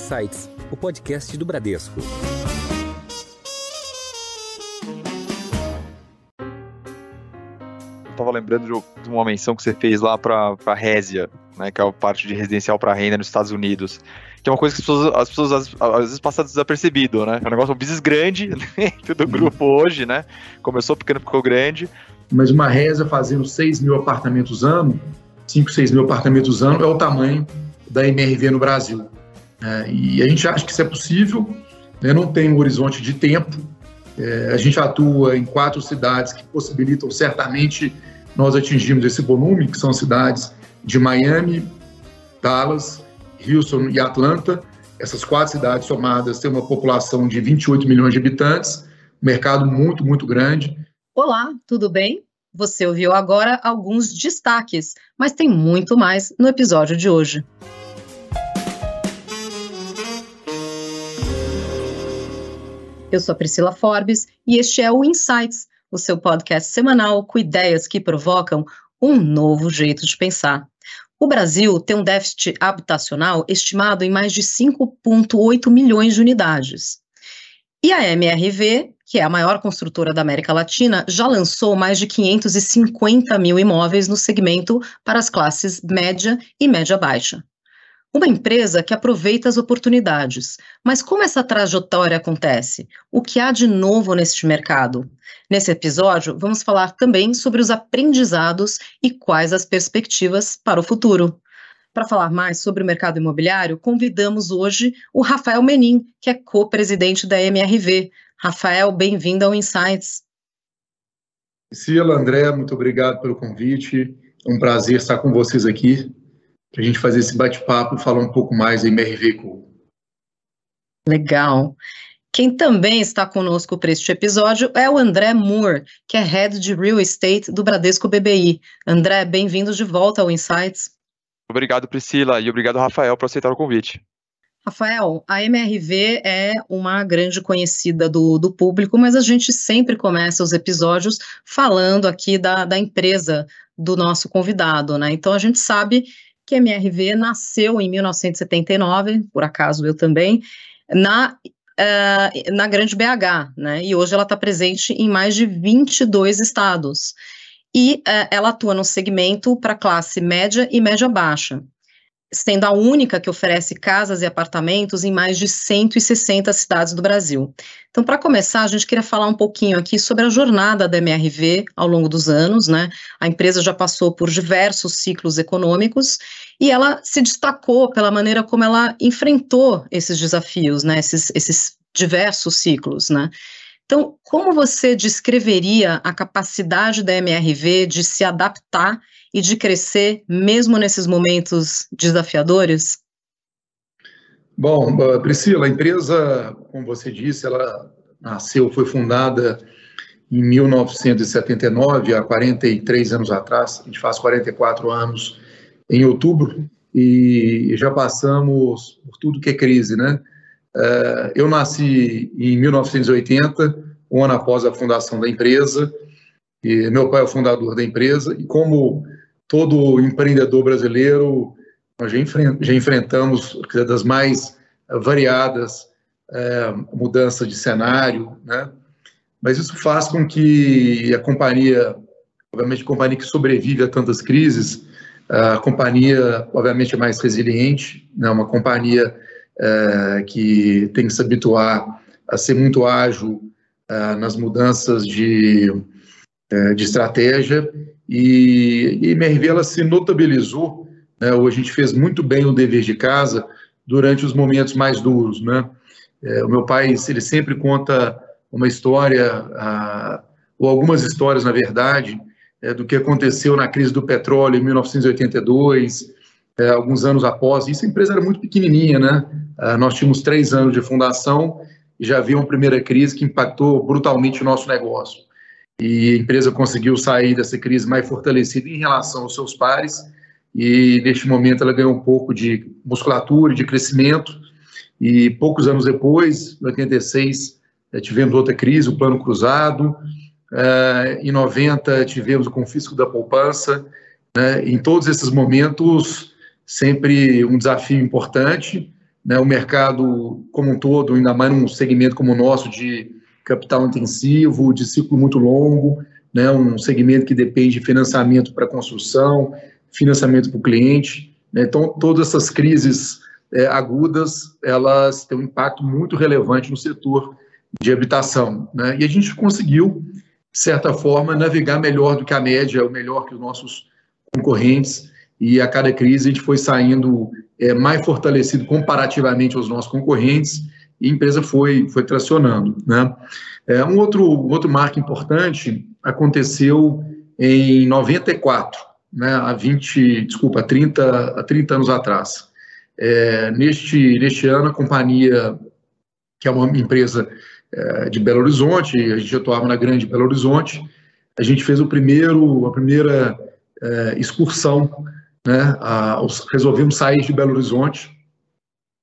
Insights, o podcast do Bradesco. Eu tava lembrando de uma menção que você fez lá para a Résia, né, que é a parte de residencial para renda nos Estados Unidos que é uma coisa que as pessoas, as pessoas às, às vezes passam desapercebido, né? É um negócio, um business grande dentro do grupo hoje, né? Começou pequeno, ficou grande. Mas uma reza fazendo 6 mil apartamentos ano, 5, 6 mil apartamentos ano, é o tamanho da MRV no Brasil. É, e a gente acha que isso é possível, né? não tem um horizonte de tempo. É, a gente atua em quatro cidades que possibilitam certamente nós atingirmos esse volume, que são cidades de Miami, Dallas, Houston e Atlanta. Essas quatro cidades somadas têm uma população de 28 milhões de habitantes, um mercado muito, muito grande. Olá, tudo bem? Você ouviu agora alguns destaques, mas tem muito mais no episódio de hoje. Eu sou a Priscila Forbes e este é o Insights, o seu podcast semanal com ideias que provocam um novo jeito de pensar. O Brasil tem um déficit habitacional estimado em mais de 5,8 milhões de unidades. E a MRV, que é a maior construtora da América Latina, já lançou mais de 550 mil imóveis no segmento para as classes média e média-baixa. Uma empresa que aproveita as oportunidades. Mas como essa trajetória acontece? O que há de novo neste mercado? Nesse episódio, vamos falar também sobre os aprendizados e quais as perspectivas para o futuro. Para falar mais sobre o mercado imobiliário, convidamos hoje o Rafael Menin, que é co-presidente da MRV. Rafael, bem-vindo ao Insights. Priscila, André, muito obrigado pelo convite. É um prazer estar com vocês aqui para a gente fazer esse bate-papo e falar um pouco mais da MRV Com. Legal. Quem também está conosco para este episódio é o André Moore, que é Head de Real Estate do Bradesco BBI. André, bem-vindo de volta ao Insights. Obrigado, Priscila, e obrigado, Rafael, por aceitar o convite. Rafael, a MRV é uma grande conhecida do, do público, mas a gente sempre começa os episódios falando aqui da, da empresa do nosso convidado, né? Então a gente sabe que a MRV nasceu em 1979, por acaso eu também, na, uh, na Grande BH, né? E hoje ela está presente em mais de 22 estados. E uh, ela atua no segmento para classe média e média baixa sendo a única que oferece casas e apartamentos em mais de 160 cidades do Brasil. Então, para começar, a gente queria falar um pouquinho aqui sobre a jornada da MRV ao longo dos anos, né? A empresa já passou por diversos ciclos econômicos e ela se destacou pela maneira como ela enfrentou esses desafios, né? Esses, esses diversos ciclos, né? Então, como você descreveria a capacidade da MRV de se adaptar e de crescer, mesmo nesses momentos desafiadores? Bom, Priscila, a empresa, como você disse, ela nasceu, foi fundada em 1979, há 43 anos atrás, a gente faz 44 anos em outubro, e já passamos por tudo que é crise, né? É, eu nasci em 1980, um ano após a fundação da empresa, e meu pai é o fundador da empresa, e como todo empreendedor brasileiro, nós já, enfrentamos das mais variadas é, mudanças de cenário, né? Mas isso faz com que a companhia, obviamente, a companhia que sobrevive a tantas crises, a companhia, obviamente, é mais resiliente, né? Uma companhia é, que tem que se habituar a ser muito ágil é, nas mudanças de, é, de estratégia e, e MRV ela se notabilizou, né, ou a gente fez muito bem o dever de casa durante os momentos mais duros, né? O meu pai, ele sempre conta uma história, ou algumas histórias, na verdade, do que aconteceu na crise do petróleo em 1982, é, alguns anos após. Isso a empresa era muito pequenininha, né? Ah, nós tínhamos três anos de fundação e já havia uma primeira crise que impactou brutalmente o nosso negócio e a empresa conseguiu sair dessa crise mais fortalecida em relação aos seus pares e neste momento ela ganhou um pouco de musculatura, de crescimento e poucos anos depois, em 86, eh, tivemos outra crise, o plano cruzado, eh, em 90 tivemos o confisco da poupança, né? em todos esses momentos sempre um desafio importante, né, o mercado como um todo, ainda mais num segmento como o nosso de capital intensivo, de ciclo muito longo, né, um segmento que depende de financiamento para construção, financiamento para o cliente. Né, então, todas essas crises é, agudas, elas têm um impacto muito relevante no setor de habitação. Né, e a gente conseguiu, de certa forma, navegar melhor do que a média, ou melhor que os nossos concorrentes, e a cada crise a gente foi saindo é, mais fortalecido comparativamente aos nossos concorrentes, e a empresa foi, foi tracionando. Né? É, um outro, outro marco importante aconteceu em 94, né, há 20, desculpa, 30, há 30 anos atrás. É, neste, neste ano, a companhia, que é uma empresa é, de Belo Horizonte, a gente atuava na Grande Belo Horizonte, a gente fez o primeiro, a primeira é, excursão, né, resolvemos sair de Belo Horizonte,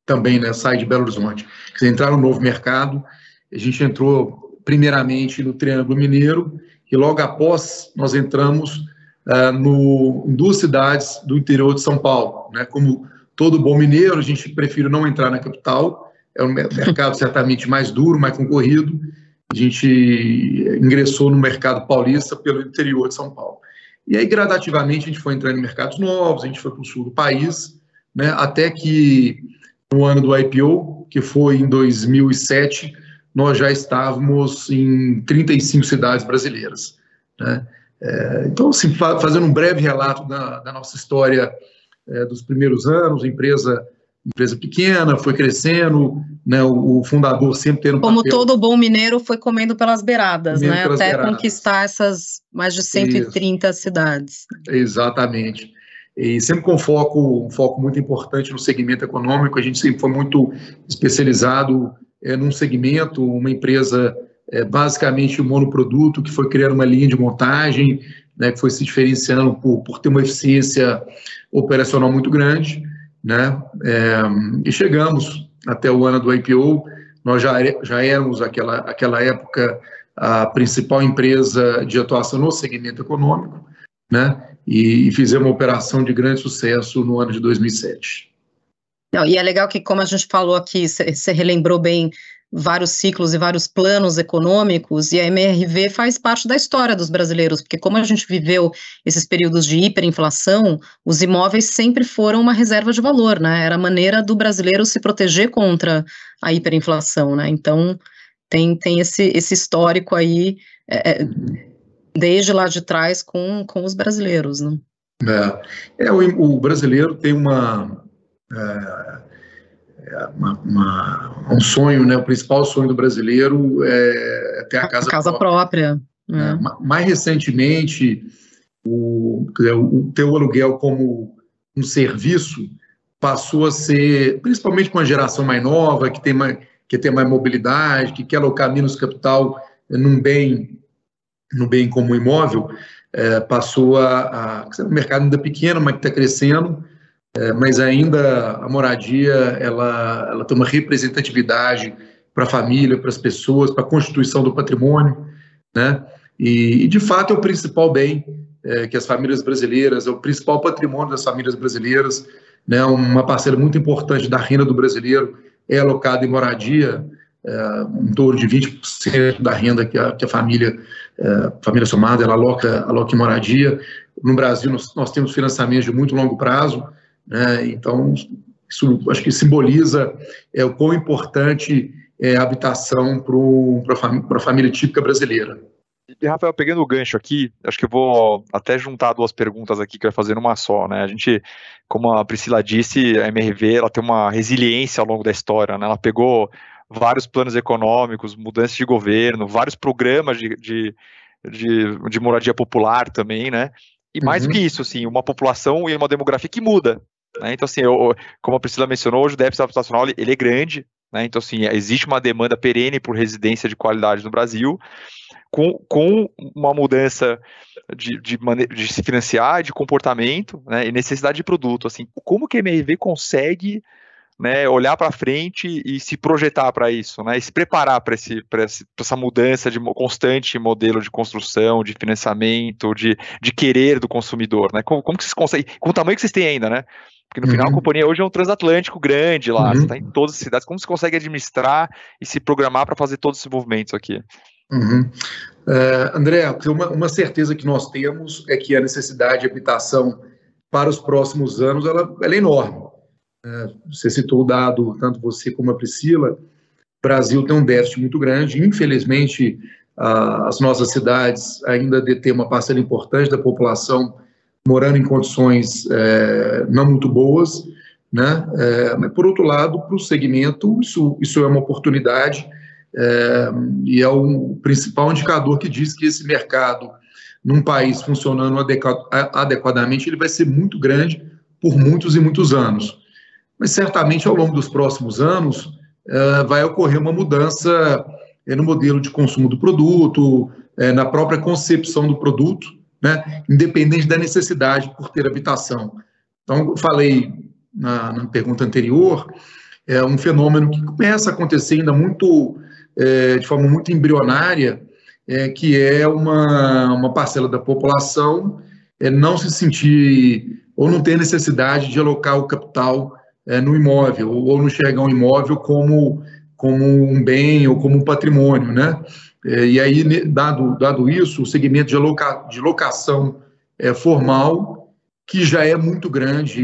também, né, sair de Belo Horizonte, entrar no novo mercado, a gente entrou primeiramente no Triângulo Mineiro, e logo após nós entramos uh, no, em duas cidades do interior de São Paulo. Né? Como todo bom mineiro, a gente prefere não entrar na capital, é um mercado certamente mais duro, mais concorrido. A gente ingressou no mercado paulista pelo interior de São Paulo. E aí, gradativamente, a gente foi entrando em mercados novos, a gente foi para o sul do país, né? até que no ano do IPO, que foi em 2007, nós já estávamos em 35 cidades brasileiras. Né? É, então, assim, fazendo um breve relato da, da nossa história é, dos primeiros anos, empresa empresa pequena, foi crescendo, né, o, o fundador sempre tendo Como papel... todo bom mineiro foi comendo pelas beiradas, comendo né, pelas até beiradas. conquistar essas mais de 130 Isso. cidades. Exatamente. E sempre com foco, um foco muito importante no segmento econômico, a gente sempre foi muito especializado é, num segmento, uma empresa é, basicamente um monoproduto, que foi criando uma linha de montagem, né, que foi se diferenciando por, por ter uma eficiência operacional muito grande, né, é, e chegamos até o ano do IPO, nós já, já éramos aquela, aquela época a principal empresa de atuação no segmento econômico, né, e, e fizemos uma operação de grande sucesso no ano de 2007. Não, e é legal que, como a gente falou aqui, você relembrou bem vários ciclos e vários planos econômicos, e a MRV faz parte da história dos brasileiros, porque como a gente viveu esses períodos de hiperinflação, os imóveis sempre foram uma reserva de valor, né? Era a maneira do brasileiro se proteger contra a hiperinflação, né? Então, tem, tem esse, esse histórico aí, é, é desde lá de trás, com, com os brasileiros, né? É, é o, o brasileiro tem uma... É, uma, uma, um sonho, né? O principal sonho do brasileiro é ter a casa, a casa própria. própria né? Mais recentemente, o, o ter o aluguel como um serviço passou a ser, principalmente com a geração mais nova, que tem mais, que tem mais mobilidade, que quer alocar menos capital num bem, no bem como imóvel, é, passou a, a. O mercado ainda pequeno, mas que está crescendo, é, mas ainda a moradia ela, ela tem uma representatividade para a família, para as pessoas, para a constituição do patrimônio, né? E, e de fato é o principal bem é, que as famílias brasileiras, é o principal patrimônio das famílias brasileiras, né? Uma parcela muito importante da renda do brasileiro é alocada em moradia, é, em torno de 20% da renda que a, que a família, é, família somada, ela aloca, aloca em moradia. No Brasil, nós, nós temos financiamentos de muito longo prazo, né? Então, isso acho que simboliza é, o quão importante é a habitação para a família típica brasileira. E, Rafael, pegando o gancho aqui, acho que eu vou até juntar duas perguntas aqui que vai fazer numa só, né? A gente, como a Priscila disse, a MRV ela tem uma resiliência ao longo da história, né? Ela pegou vários planos econômicos, mudanças de governo, vários programas de, de, de, de moradia popular também, né? E mais uhum. do que isso, assim, uma população e uma demografia que muda, né? Então, assim, eu, como a Priscila mencionou, hoje o déficit habitacional ele é grande, né? então, assim, existe uma demanda perene por residência de qualidade no Brasil, com, com uma mudança de, de, de se financiar, de comportamento né? e necessidade de produto. Assim, como que a MRV consegue né, olhar para frente e se projetar para isso, né, e se preparar para essa mudança de constante modelo de construção, de financiamento, de, de querer do consumidor, né, como, como que vocês conseguem, com o tamanho que vocês têm ainda, né, Porque no final a companhia hoje é um transatlântico grande lá, Uhum. você está em todas as cidades. Como você consegue administrar e se programar para fazer todos esses movimentos aqui? Uhum. É, André, uma, uma certeza que nós temos é que a necessidade de habitação para os próximos anos ela, ela é enorme. É, você citou o dado, tanto você como a Priscila, o Brasil tem um déficit muito grande. Infelizmente, a- as nossas cidades ainda detêm uma parcela importante da população morando em condições é, não muito boas, né? É, mas por outro lado, para o segmento, isso, isso é uma oportunidade é, e é o principal indicador que diz que esse mercado, num país funcionando adequadamente, ele vai ser muito grande por muitos e muitos anos. Mas certamente ao longo dos próximos anos eh, vai ocorrer uma mudança eh, no modelo de consumo do produto, eh, na própria concepção do produto, né, independente da necessidade por ter habitação. Então, eu falei na, na pergunta anterior, é um fenômeno que começa a acontecer ainda muito, eh, de forma muito embrionária, eh, que é uma, uma parcela da população eh, não se sentir ou não ter necessidade de alocar o capital eh, no imóvel, ou, ou não enxergar um imóvel como, como um bem ou como um patrimônio, né? Eh, e aí, dado, dado isso, o segmento de, aloca, de locação eh, formal, que já é muito grande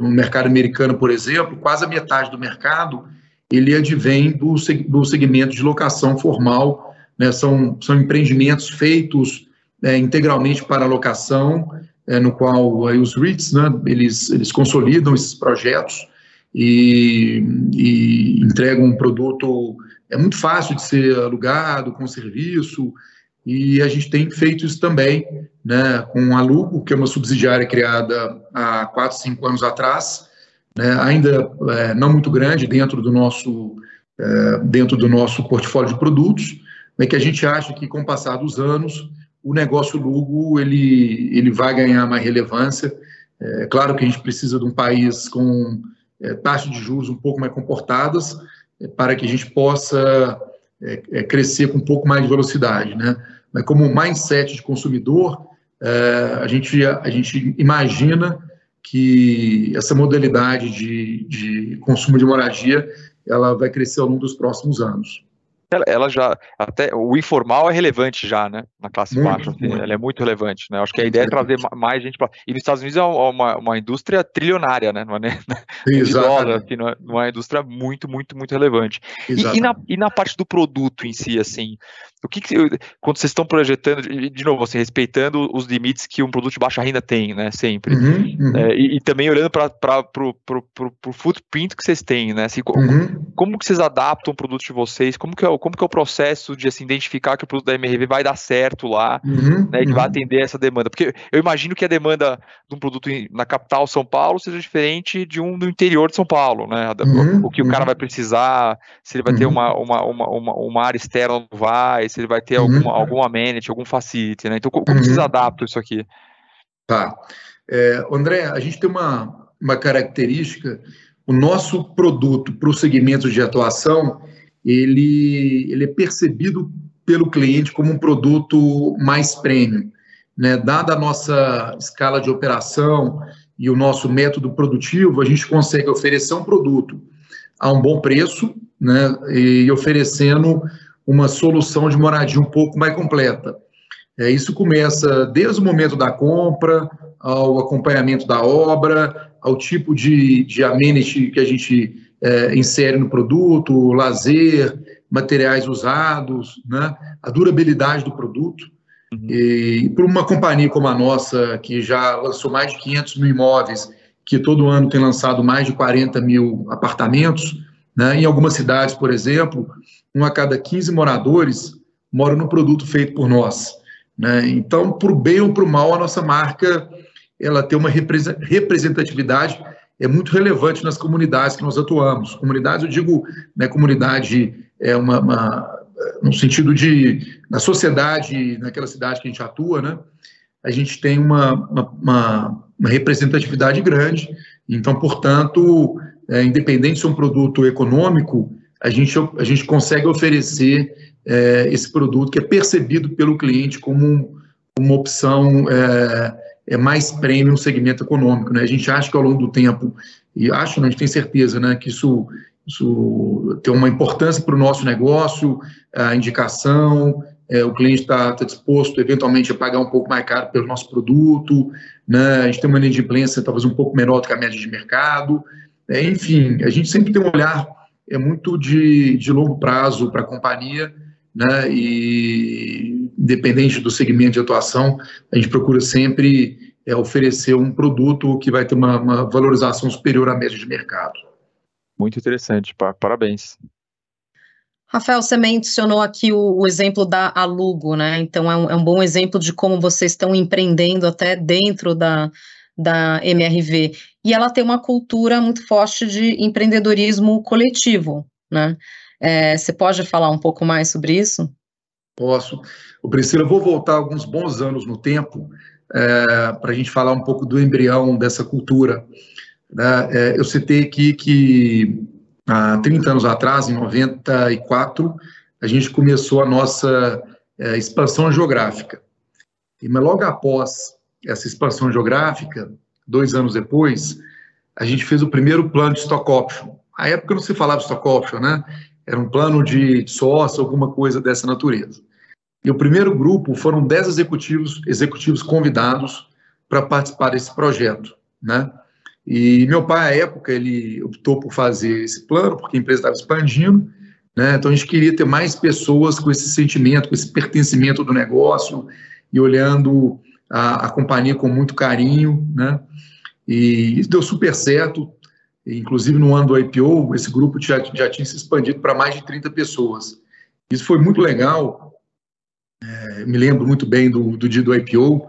no mercado americano, por exemplo, quase a metade do mercado, ele advém do, do segmento de locação formal, né? são, são empreendimentos feitos eh, integralmente para locação, eh, no qual aí, os REITs, né, eles, eles consolidam esses projetos e, e entregam um produto é muito fácil de ser alugado com serviço e a gente tem feito isso também, né, com a Lugo, que é uma subsidiária criada há quatro, cinco anos atrás, né, ainda é, não muito grande dentro do nosso é, dentro do nosso portfólio de produtos, mas que a gente acha que com o passar dos anos o negócio Lugo ele ele vai ganhar mais relevância. É claro que a gente precisa de um país com é, taxas de juros um pouco mais comportadas para que a gente possa é, é, crescer com um pouco mais de velocidade, né? Mas como mindset de consumidor, é, a gente a gente imagina que essa modalidade de, de consumo de moradia ela vai crescer ao longo dos próximos anos. Ela, já, até o informal é relevante já, né? Na classe Muito, baixa, assim, muito. ela é muito relevante, né? Acho que a ideia é trazer ma- mais gente para. E nos Estados Unidos é uma, uma indústria trilionária, né? Não é nem de dólar, assim, não é não é uma indústria muito, muito, muito relevante. E, e na, e na parte do produto em si, assim, o que, que quando vocês estão projetando, de novo, assim, respeitando os limites que um produto de baixa renda tem, né? Sempre. Uhum, uhum, É, e, e também olhando para o footprint que vocês têm, né? Assim, uhum. como que vocês adaptam o produto de vocês? Como que é, como que é o processo de assim, identificar que o produto da MRV vai dar certo lá, Uhum, né, e que vai uhum. atender essa demanda? Porque eu imagino que a demanda de um produto na capital São Paulo seja diferente de um do interior de São Paulo, né? Uhum, o que o cara uhum. vai precisar, se ele vai ter Uhum. uma, uma, uma, uma, uma área externa não vai, se ele vai ter Uhum. alguma, algum amenity, algum facility, né? Então, co- como Uhum. vocês adaptam isso aqui? Tá. É, André, a gente tem uma, uma característica, o nosso produto para o segmento de atuação, ele, ele é percebido pelo cliente como um produto mais premium. Né? Dada a nossa escala de operação e o nosso método produtivo, a gente consegue oferecer um produto a um bom preço né? e oferecendo uma solução de moradia um pouco mais completa. É, isso começa desde o momento da compra, ao acompanhamento da obra, ao tipo de, de amenity que a gente é, insere no produto, lazer, materiais usados, né? a durabilidade do produto. Uhum. E para uma companhia como a nossa, que já lançou mais de 500 mil imóveis, que todo ano tem lançado mais de 40 mil apartamentos, né? em algumas cidades, por exemplo, um a cada 15 moradores mora no produto feito por nós. Né? Então, para o bem ou para o mal, a nossa marca ela tem uma representatividade é muito relevante nas comunidades que nós atuamos. Comunidades, eu digo, né, comunidade é uma, uma no sentido de na sociedade, naquela cidade que a gente atua, né? A gente tem uma, uma, uma representatividade grande. Então, portanto, é, independente se é um produto econômico, a gente, a gente consegue oferecer é, esse produto que é percebido pelo cliente como um, uma opção é, é, mais prêmio no segmento econômico. Né? A gente acha que ao longo do tempo, e acho, não, a gente tem certeza né, que isso, isso tem uma importância para o nosso negócio, a indicação, é, o cliente está tá disposto eventualmente a pagar um pouco mais caro pelo nosso produto, né? a gente tem uma inadimplência talvez um pouco menor do que a média de mercado, é, enfim, a gente sempre tem um olhar é muito de, de longo prazo para a companhia, né? e independente do segmento de atuação, a gente procura sempre é, oferecer um produto que vai ter uma, uma valorização superior à média de mercado. Muito interessante, parabéns. Rafael, você mencionou aqui o, o, exemplo da Alugo, né? Então é um, é um, bom exemplo de como vocês estão empreendendo até dentro da, da MRV. E ela tem uma cultura muito forte de empreendedorismo coletivo, né? É, você pode falar um pouco mais sobre isso? Posso. O Priscila, eu vou voltar alguns bons anos no tempo é, para a gente falar um pouco do embrião dessa cultura. Né? É, eu citei aqui que há 30 anos atrás, em 94, a gente começou a nossa é, expansão geográfica. E mas logo após essa expansão geográfica, dois anos depois, a gente fez o primeiro plano de stock option. A época não se falava stock option, né? Era um plano de sócio, alguma coisa dessa natureza. E o primeiro grupo foram 10 executivos, executivos convidados para participar desse projeto, né? E meu pai, à época, ele optou por fazer esse plano, porque a empresa estava expandindo, né? Então a gente queria ter mais pessoas com esse sentimento, com esse pertencimento do negócio e olhando a, a companhia com muito carinho, né? E isso deu super certo. Inclusive, no ano do IPO, esse grupo já, já tinha se expandido para mais de 30 pessoas. Isso foi muito legal. É, me lembro muito bem do, do dia do IPO.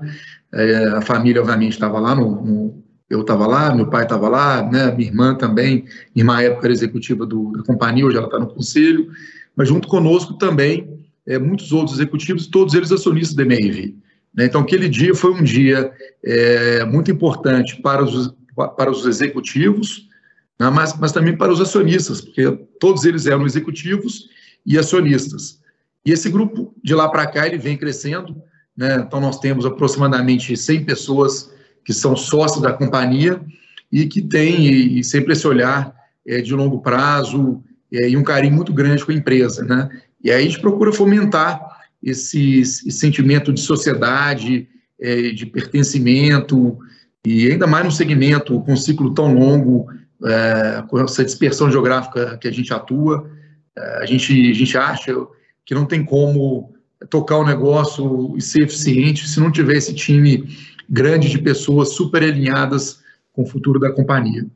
É, a família, obviamente, estava lá no, no eu estava lá, meu pai estava lá, né, minha irmã também, minha irmã época era executiva do, da companhia, hoje ela está no conselho, mas junto conosco também é, muitos outros executivos, todos eles acionistas da MRV. Né? Então, aquele dia foi um dia é, muito importante para os, para os executivos, né, mas, mas também para os acionistas, porque todos eles eram executivos e acionistas. E esse grupo, de lá para cá, ele vem crescendo, né? então nós temos aproximadamente 100 pessoas que são sócios da companhia e que têm e, sempre esse olhar é, de longo prazo é, e um carinho muito grande com a empresa, né? E aí a gente procura fomentar esse, esse sentimento de sociedade, é, de pertencimento e ainda mais no segmento com um ciclo tão longo, é, com essa dispersão geográfica que a gente atua, é, a gente a gente acha que não tem como tocar o negócio e ser eficiente se não tiver esse time grande de pessoas super alinhadas com o futuro da companhia.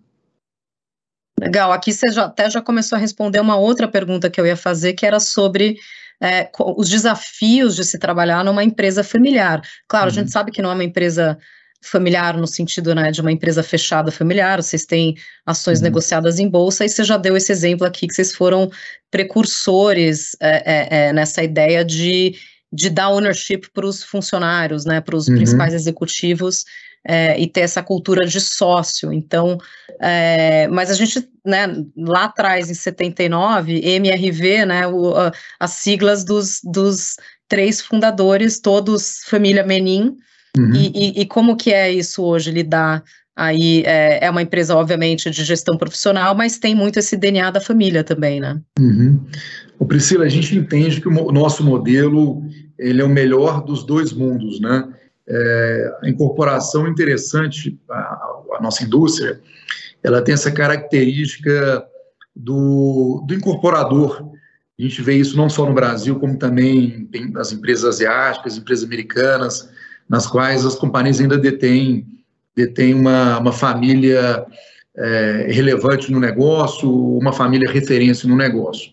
Legal, aqui você já, até já começou a responder uma outra pergunta que eu ia fazer, que era sobre é, os desafios de se trabalhar numa empresa familiar. Claro, uhum. a gente uhum. sabe que não é uma empresa familiar no sentido né, de uma empresa fechada familiar, vocês têm ações uhum. negociadas em bolsa, e você já deu esse exemplo aqui que vocês foram precursores é, é, é nessa ideia de de dar ownership para os funcionários, né, para os uhum. principais executivos é, e ter essa cultura de sócio. Então, é, mas a gente, né, lá atrás, em 79, MRV, né, o, a, as siglas dos, dos três fundadores, todos família Menin, uhum. e, e, e, como que é isso hoje, lidar Aí é, é, uma empresa, obviamente, de gestão profissional, mas tem muito esse DNA da família também, né? Uhum. O Priscila, a gente entende que o nosso modelo ele é o melhor dos dois mundos, né? É, a incorporação interessante, a, a, nossa indústria, ela tem essa característica do, do incorporador. A gente vê isso não só no Brasil, como também nas empresas asiáticas, empresas americanas, nas quais as companhias ainda detêm detém uma, uma família é, relevante no negócio, uma família referência no negócio.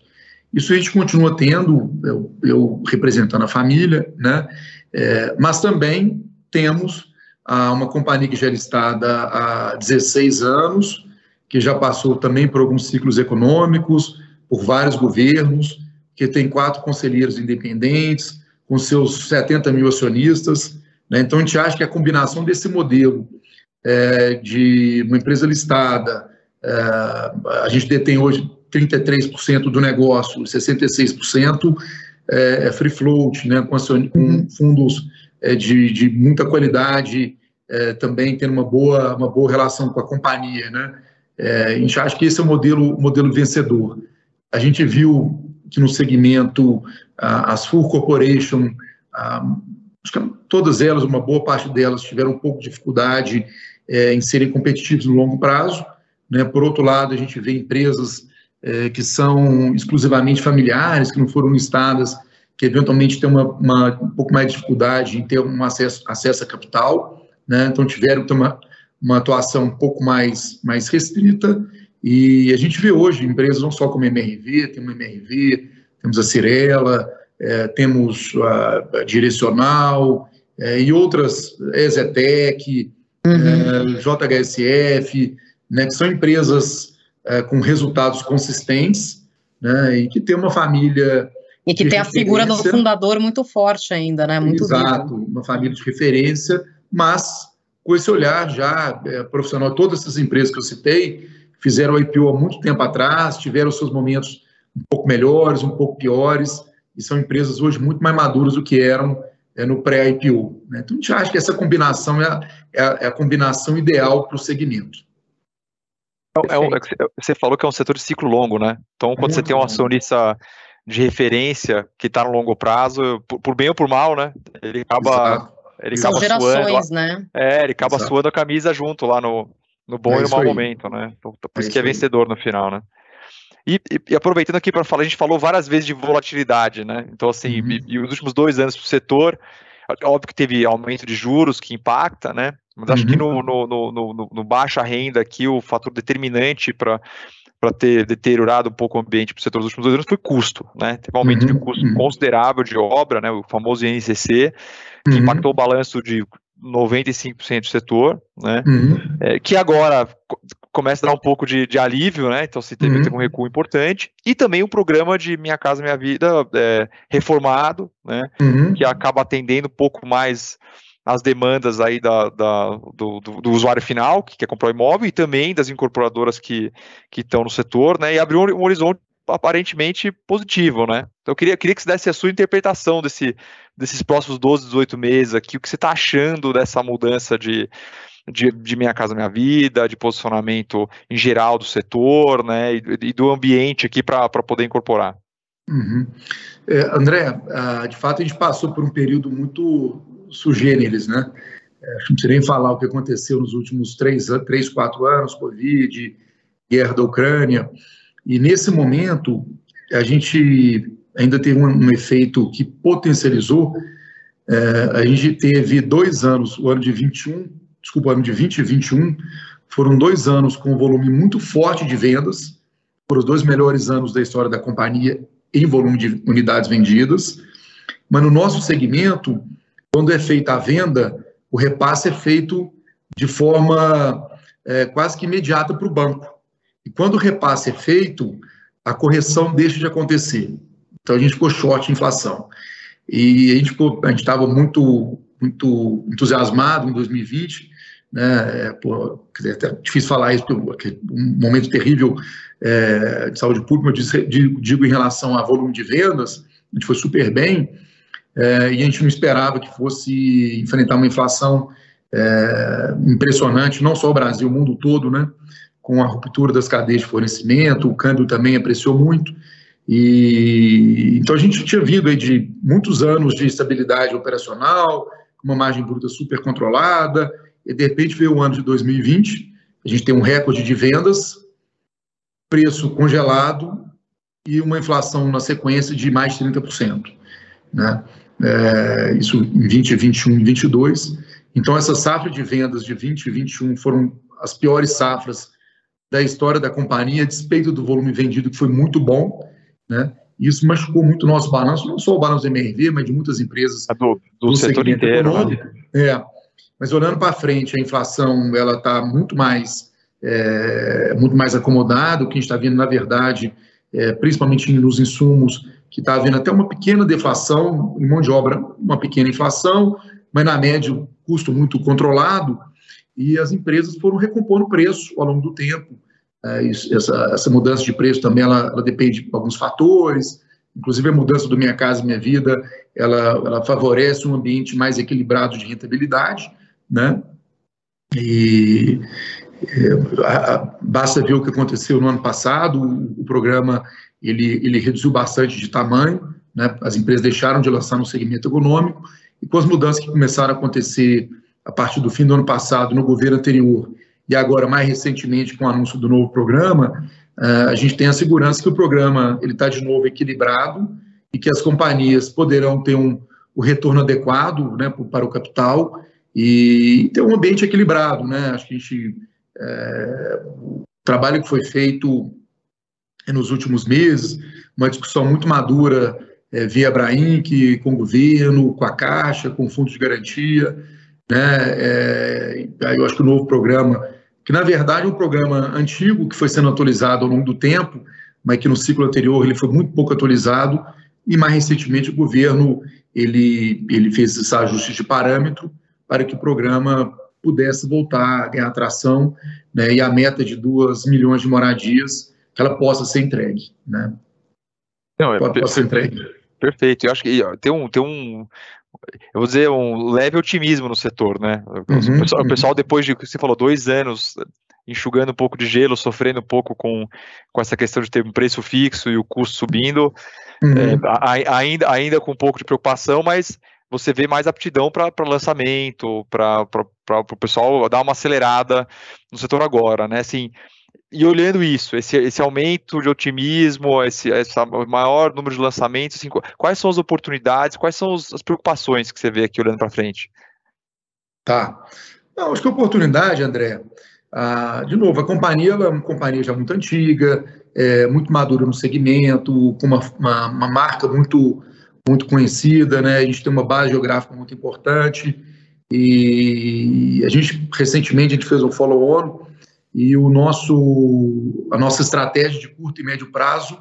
Isso a gente continua tendo, eu, eu representando a família, né? É, mas também temos a, uma companhia que já é listada há 16 anos, que já passou também por alguns ciclos econômicos, por vários governos, que tem quatro conselheiros independentes, com seus 70 mil acionistas. Né? Então, a gente acha que a combinação desse modelo é, de uma empresa listada, é, a gente detém hoje 33% do negócio, 66% é, é free float, né, com, com uhum. fundos é, de, de, muita qualidade é, também tendo uma boa, uma boa relação com a companhia, né? A gente acha que esse é o modelo, modelo vencedor. A gente viu que no segmento as Full Corporation, acho que todas elas, uma boa parte delas, tiveram um pouco de dificuldade é, em serem competitivos no longo prazo. Né? Por outro lado, a gente vê empresas é, que são exclusivamente familiares, que não foram listadas, que eventualmente têm uma, uma, um pouco mais de dificuldade em ter um acesso, acesso a capital, né? então tiveram uma, uma atuação um pouco mais, mais restrita, e a gente vê hoje empresas não só como a MRV, tem uma MRV, temos a Cirela, é, temos a, a Direcional é, e outras, Ezetec, uhum. é, JHSF, né, que são empresas é, com resultados consistentes né, e que tem uma família. E que tem a figura do fundador muito forte ainda, né? Muito Exato, vivo. uma família de referência, mas com esse olhar já é, profissional, todas essas empresas que eu citei fizeram o IPO há muito tempo atrás, tiveram seus momentos um pouco melhores, um pouco piores, e são empresas hoje muito mais maduras do que eram é, no pré-IPO. Né? Então, a gente acha que essa combinação é a, é a, é a combinação ideal para o segmento. É, é, é você falou que é um setor de ciclo longo, né? Então, quando muito você tem um acionista de referência que está no longo prazo, por, por, bem ou por mal, né? Ele acaba. Ele São acaba gerações, suando, né? É, ele acaba Exato. suando a camisa junto lá no, no bom é e no mau momento, né? Então, por isso que é vencedor no final, né? E, e, e, aproveitando aqui para falar, a gente falou várias vezes de volatilidade, né? Então, assim, uhum. e, e, os últimos dois anos para o setor, óbvio que teve aumento de juros que impacta, né? Mas acho uhum. que no, no, no, no, no baixa renda aqui, o fator determinante para para ter deteriorado um pouco o ambiente para o setor nos últimos dois anos foi custo, né? Teve um aumento uhum, de custo uhum. considerável de obra, né? O famoso INCC, que uhum. impactou o balanço de 95% do setor, né? Uhum. É, que agora começa a dar um pouco de, de alívio, né? Então se teve, uhum. teve, um recuo importante. E também o programa de Minha Casa Minha Vida é, reformado, né? Uhum. Que acaba atendendo um pouco mais as demandas aí da, da do, do, do, usuário final, que quer comprar o imóvel, e também das incorporadoras que estão no setor, né? E abriu um, um horizonte aparentemente positivo, né? Então eu queria, queria que você desse a sua interpretação desse, desses próximos 12, 18 meses aqui, o que você está achando dessa mudança de, de, de, Minha Casa Minha Vida, de posicionamento em geral do setor, né, e, e do ambiente aqui para poder incorporar. Uhum. É, André, uh, de fato a gente passou por um período muito sugêneres, né? É, não precisa nem falar o que aconteceu nos últimos três, três quatro anos, Covid, guerra da Ucrânia, e nesse momento a gente ainda teve um, um efeito que potencializou, é, a gente teve dois anos, o ano de 21 desculpa, ano de 20 e 21, foram dois anos com um volume muito forte de vendas, foram os dois melhores anos da história da companhia em volume de unidades vendidas, mas no nosso segmento, quando é feita a venda, o repasse é feito de forma é, quase que imediata para o banco. E quando o repasse é feito, a correção deixa de acontecer. Então a gente ficou short em inflação. E a gente estava muito, muito entusiasmado em 2020 né? É, pô, dizer, é difícil falar isso, porque um momento terrível é, de saúde pública, eu digo, digo, em relação a volume de vendas, a gente foi super bem, é, e a gente não esperava que fosse enfrentar uma inflação é, impressionante, não só o Brasil, o mundo todo, né? Com a ruptura das cadeias de fornecimento, o câmbio também apreciou muito. E então a gente tinha vindo aí de muitos anos de estabilidade operacional, uma margem bruta super controlada, e de repente veio o ano de 2020, a gente tem um recorde de vendas, preço congelado e uma inflação na sequência de mais de 30%. Né? É, isso em 20, 21 e 22. Então, essa safra de vendas de 20 e 21 foram as piores safras da história da companhia, a despeito do volume vendido, que foi muito bom. Né? Isso machucou muito o nosso balanço, não só o balanço da MRV, mas de muitas empresas do, do, do setor inteiro. Né? É. Mas olhando para frente, a inflação ela está muito mais é, muito mais acomodada. O que a gente está vendo, na verdade, é, principalmente nos insumos, que está havendo até uma pequena deflação em mão de obra, uma pequena inflação, mas na média custo muito controlado e as empresas foram recompondo o preço ao longo do tempo. É, isso, essa, essa, mudança de preço também ela, ela, depende de alguns fatores, inclusive a mudança do Minha Casa Minha Vida, ela, ela favorece um ambiente mais equilibrado de rentabilidade, né? E é, basta ver o que aconteceu no ano passado, o, o programa ele, ele reduziu bastante de tamanho, né? as empresas deixaram de lançar no segmento econômico, e com as mudanças que começaram a acontecer a partir do fim do ano passado no governo anterior e agora mais recentemente com o anúncio do novo programa, uh, a gente tem a segurança que o programa ele está de novo equilibrado e que as companhias poderão ter um, o retorno adequado né, para o capital e ter um ambiente equilibrado. Né? Acho que a gente, é, o trabalho que foi feito nos últimos meses, uma discussão muito madura é, via Brainc, com o governo, com a Caixa, com o Fundo de Garantia. Né? É, eu acho que o novo programa que na verdade é um programa antigo que foi sendo atualizado ao longo do tempo, mas que no ciclo anterior ele foi muito pouco atualizado e mais recentemente o governo ele, ele fez esse ajuste de parâmetro para que o programa pudesse voltar a ganhar atração né, e a meta de 2 milhões de moradias que ela possa ser entregue. Né? Não, é, possa ser entregue. Perfeito. Eu acho que tem um, tem um, eu vou dizer, um leve otimismo no setor, né? Uhum, o, pessoal, uhum. o, pessoal, depois de, você falou, dois anos enxugando um pouco de gelo, sofrendo um pouco com, com essa questão de ter um preço fixo e o custo subindo, uhum. é, a, ainda, ainda com um pouco de preocupação, mas você vê mais aptidão para lançamento, para o pessoal dar uma acelerada no setor agora, né? Assim, e olhando isso, esse, esse aumento de otimismo, esse, esse maior número de lançamentos, assim, quais são as oportunidades, quais são as preocupações que você vê aqui olhando para frente? Tá. Não, acho que a oportunidade, André, ah, de novo, a companhia é uma companhia já muito antiga, é, muito madura no segmento, com uma, uma, uma, marca muito, muito conhecida, né? a gente tem uma base geográfica muito importante, e a gente, recentemente, a gente fez um follow-on e o nosso, a nossa estratégia de curto e médio prazo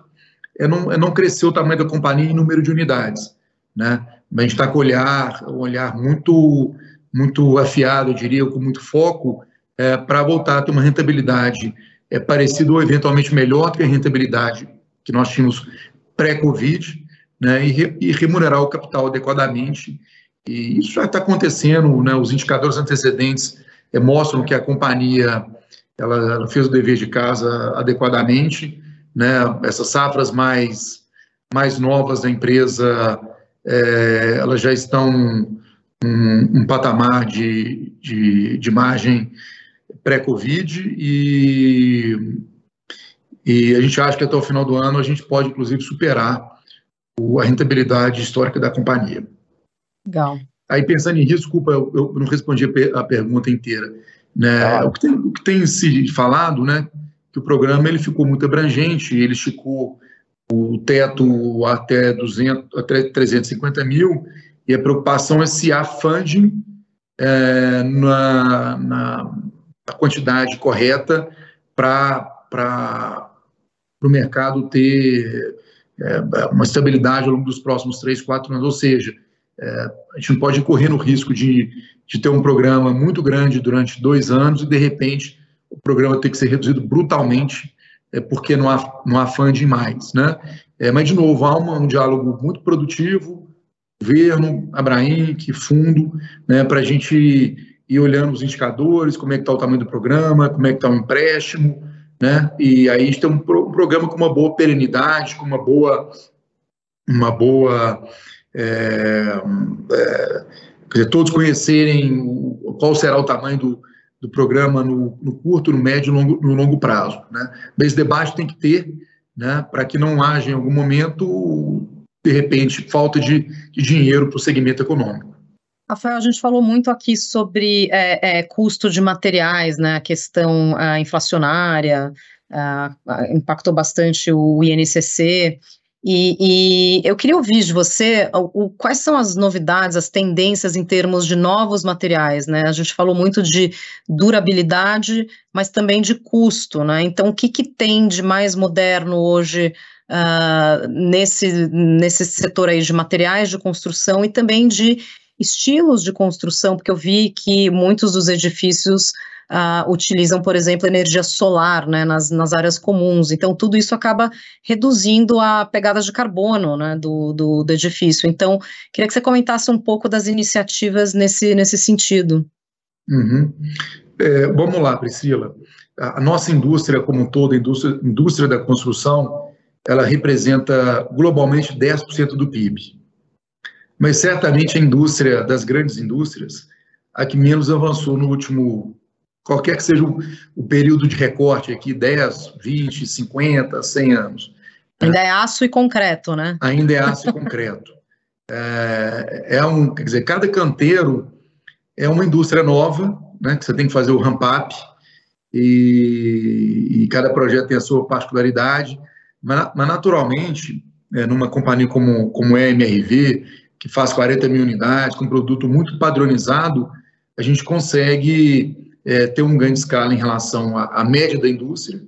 é não, é não crescer o tamanho da companhia em número de unidades. Né? A gente está com olhar, um olhar muito, muito afiado, eu diria, com muito foco, é, para voltar a ter uma rentabilidade é, parecida ou eventualmente melhor do que a rentabilidade que nós tínhamos pré-Covid, né, e, re, e, remunerar o capital adequadamente. E isso já está acontecendo, né, os indicadores antecedentes é, mostram que a companhia ela, ela, fez o dever de casa adequadamente, né? Essas safras mais mais novas da empresa, é, elas já estão um, um patamar de, de, de margem pré-Covid e, e a gente acha que até o final do ano a gente pode, inclusive, superar o, a rentabilidade histórica da companhia. Legal. Aí, pensando em risco, desculpa, eu, eu não respondi a, a pergunta inteira. Né? Ah. O, que tem, o que tem se falado, né, que o programa ele ficou muito abrangente, ele esticou o teto até, 200, até 350 mil, e a preocupação é se há funding é, na, na, na, quantidade correta para o mercado ter é, uma estabilidade ao longo dos próximos três, quatro anos. Ou seja, é, a gente não pode correr no risco de, de ter um programa muito grande durante dois anos e, de repente, o programa ter que ser reduzido brutalmente é, porque não há, não há fã demais. Né? É, mas, de novo, há um, um diálogo muito produtivo, governo, Abrainc, fundo, né, para a gente ir olhando os indicadores, como é que está o tamanho do programa, como é que está o empréstimo, né? E aí a gente tem um, pro, um programa com uma boa perenidade, com uma boa, uma boa é, é, dizer, todos conhecerem o, qual será o tamanho do, do programa no, no, curto, no médio e longo, no longo prazo. Né? Esse debate tem que ter, né, para que não haja em algum momento, de repente, falta de, de dinheiro para o segmento econômico. Rafael, a gente falou muito aqui sobre é, é, custo de materiais, né, a questão a inflacionária, a, a, impactou bastante o INCC, e, e, eu queria ouvir de você o, o, quais são as novidades, as tendências em termos de novos materiais, né? A gente falou muito de durabilidade, mas também de custo, né? Então, o que, que tem de mais moderno hoje uh, nesse, nesse setor aí de materiais de construção e também de estilos de construção? Porque eu vi que muitos dos edifícios uh, utilizam, por exemplo, energia solar né, nas, nas áreas comuns. Então, tudo isso acaba reduzindo a pegada de carbono né, do, do, do edifício. Então, queria que você comentasse um pouco das iniciativas nesse, nesse sentido. Uhum. É, vamos lá, Priscila. A nossa indústria como um todo, a indústria, indústria da construção, ela representa globalmente 10% do PIB. Mas certamente a indústria das grandes indústrias, a que menos avançou no último, qualquer que seja o, o período de recorte aqui, 10, 20, 50, 100 anos. Ainda é aço e concreto, né? Ainda é aço e concreto. É, é um, quer dizer, cada canteiro é uma indústria nova, né, que você tem que fazer o ramp-up, e, e, cada projeto tem a sua particularidade, mas, mas naturalmente, é, numa companhia como, como é a MRV, que faz 40 mil unidades, com um produto muito padronizado, a gente consegue é, ter um ganho de escala em relação à, à média da indústria,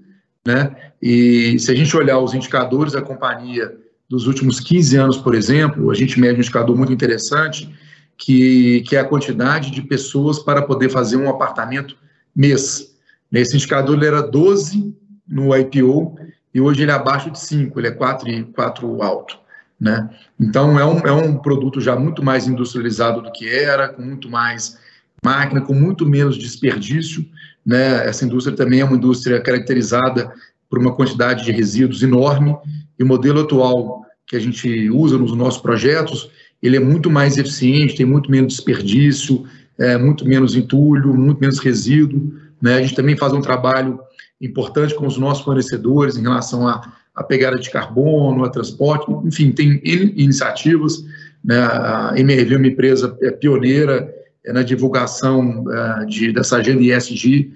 né? E se a gente olhar os indicadores da companhia dos últimos 15 anos, por exemplo, a gente mede um indicador muito interessante, que, que é a quantidade de pessoas para poder fazer um apartamento mês. Nesse indicador ele era 12 no IPO e hoje ele é abaixo de 5, ele é 4, 4 alto. Né? Então é um, é um produto já muito mais industrializado do que era, com muito mais máquina, com muito menos desperdício. Né? Essa indústria também é uma indústria caracterizada por uma quantidade de resíduos enorme e o modelo atual que a gente usa nos nossos projetos ele é muito mais eficiente, tem muito menos desperdício, é, muito menos entulho, muito menos resíduo. Né? A gente também faz um trabalho importante com os nossos fornecedores em relação à, à pegada de carbono, a transporte, enfim, tem iniciativas. Né? A MRV é uma empresa é, pioneira é, na divulgação é, de, dessa agenda ESG.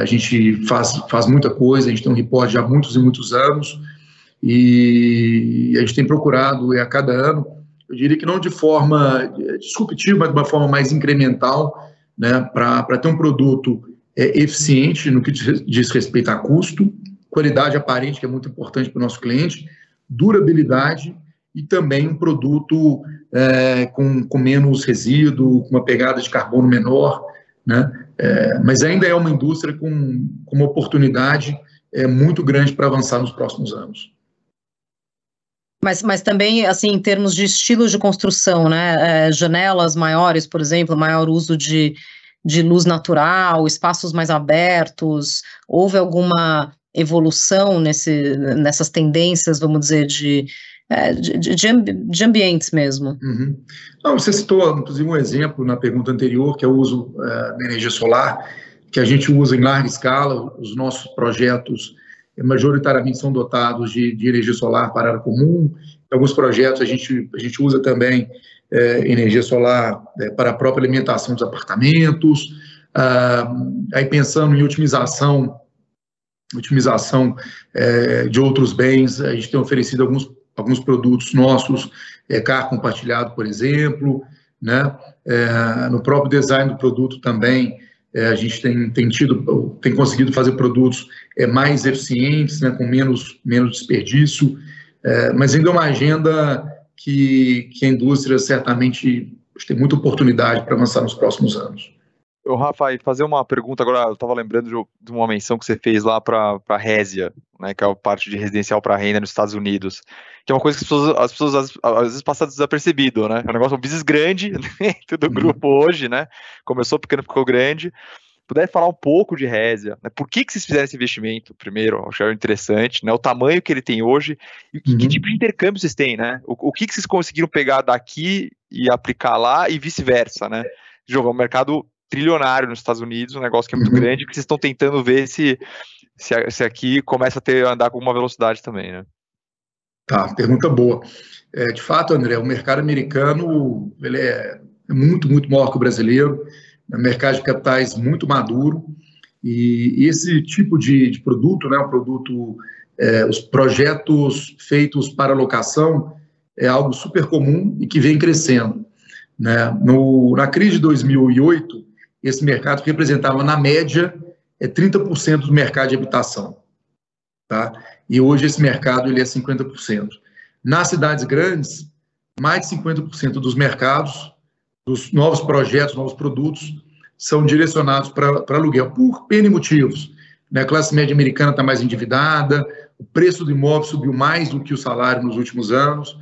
A gente faz, faz muita coisa, a gente tem um repórter já há muitos e muitos anos, e a gente tem procurado a cada ano eu diria que não de forma disruptiva, mas de uma forma mais incremental, né, para ter um produto é, eficiente no que diz respeito a custo, qualidade aparente, que é muito importante para o nosso cliente, durabilidade e também um produto é, com, com menos resíduo, com uma pegada de carbono menor, né? É, mas ainda é uma indústria com, com uma oportunidade é, muito grande para avançar nos próximos anos. Mas, mas também, assim, em termos de estilos de construção, né? É, janelas maiores, por exemplo, maior uso de, de luz natural, espaços mais abertos, houve alguma evolução nesse, nessas tendências, vamos dizer, de, é, de, de, de, ambientes mesmo. Uhum. Não, você citou, inclusive, um exemplo na pergunta anterior, que é o uso é, da energia solar, que a gente usa em larga escala, os nossos projetos majoritariamente são dotados de, de energia solar para área comum. Em alguns projetos a gente, a gente usa também é, energia solar para a própria alimentação dos apartamentos. Ah, aí pensando em otimização, otimização é, de outros bens, a gente tem oferecido alguns, alguns produtos nossos, é, carro compartilhado, por exemplo, né? É, no próprio design do produto também, é, a gente tem, tem, tido, tem conseguido fazer produtos é, mais eficientes, né, com menos, menos desperdício, é, mas ainda é uma agenda que, que a indústria certamente tem muita oportunidade para avançar nos próximos anos. Ô, Rafa, fazer uma pergunta agora, eu estava lembrando de, uma menção que você fez lá para a Résia, né, que é a parte de residencial para renda nos Estados Unidos, que é uma coisa que as pessoas, as pessoas às, às vezes passam desapercebido, né, é um negócio, um business grande dentro do uhum. grupo hoje, né, começou pequeno, ficou grande, puder falar um pouco de Résia, né? por que, que vocês fizeram esse investimento, primeiro, acho é interessante, né? o tamanho que ele tem hoje, e que, uhum. que tipo de intercâmbio vocês têm, né? O, o, que, que vocês conseguiram pegar daqui e aplicar lá e vice-versa, né? Jogar um mercado trilionário nos Estados Unidos, um negócio que é muito uhum. grande, que vocês estão tentando ver se, se, se, aqui começa a ter andar com uma velocidade também, né? Tá, pergunta boa. É, de fato, André, o mercado americano ele é, é muito, muito maior que o brasileiro, é um mercado de capitais muito maduro, e, e esse tipo de, de, produto, né, um produto, é, os projetos feitos para locação, é algo super comum e que vem crescendo. Né? No, na crise de 2008, esse mercado representava, na média, é 30% do mercado de habitação. Tá? E hoje esse mercado ele é 50%. Nas cidades grandes, mais de 50% dos mercados, dos novos projetos, novos produtos, são direcionados para aluguel, por N motivos. Né? A classe média americana está mais endividada, o preço do imóvel subiu mais do que o salário nos últimos anos,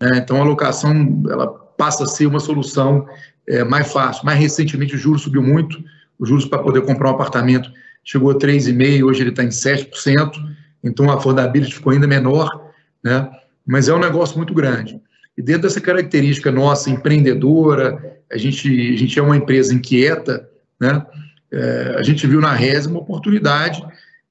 né? então a locação ela passa a ser uma solução é, mais fácil. Mais recentemente, o juro subiu muito, os juros para poder comprar um apartamento chegou a 3,5%, hoje ele está em 7%, então a affordability ficou ainda menor, né? mas é um negócio muito grande. E dentro dessa característica nossa empreendedora, a gente, a gente é uma empresa inquieta, né? É, a gente viu na Reza uma oportunidade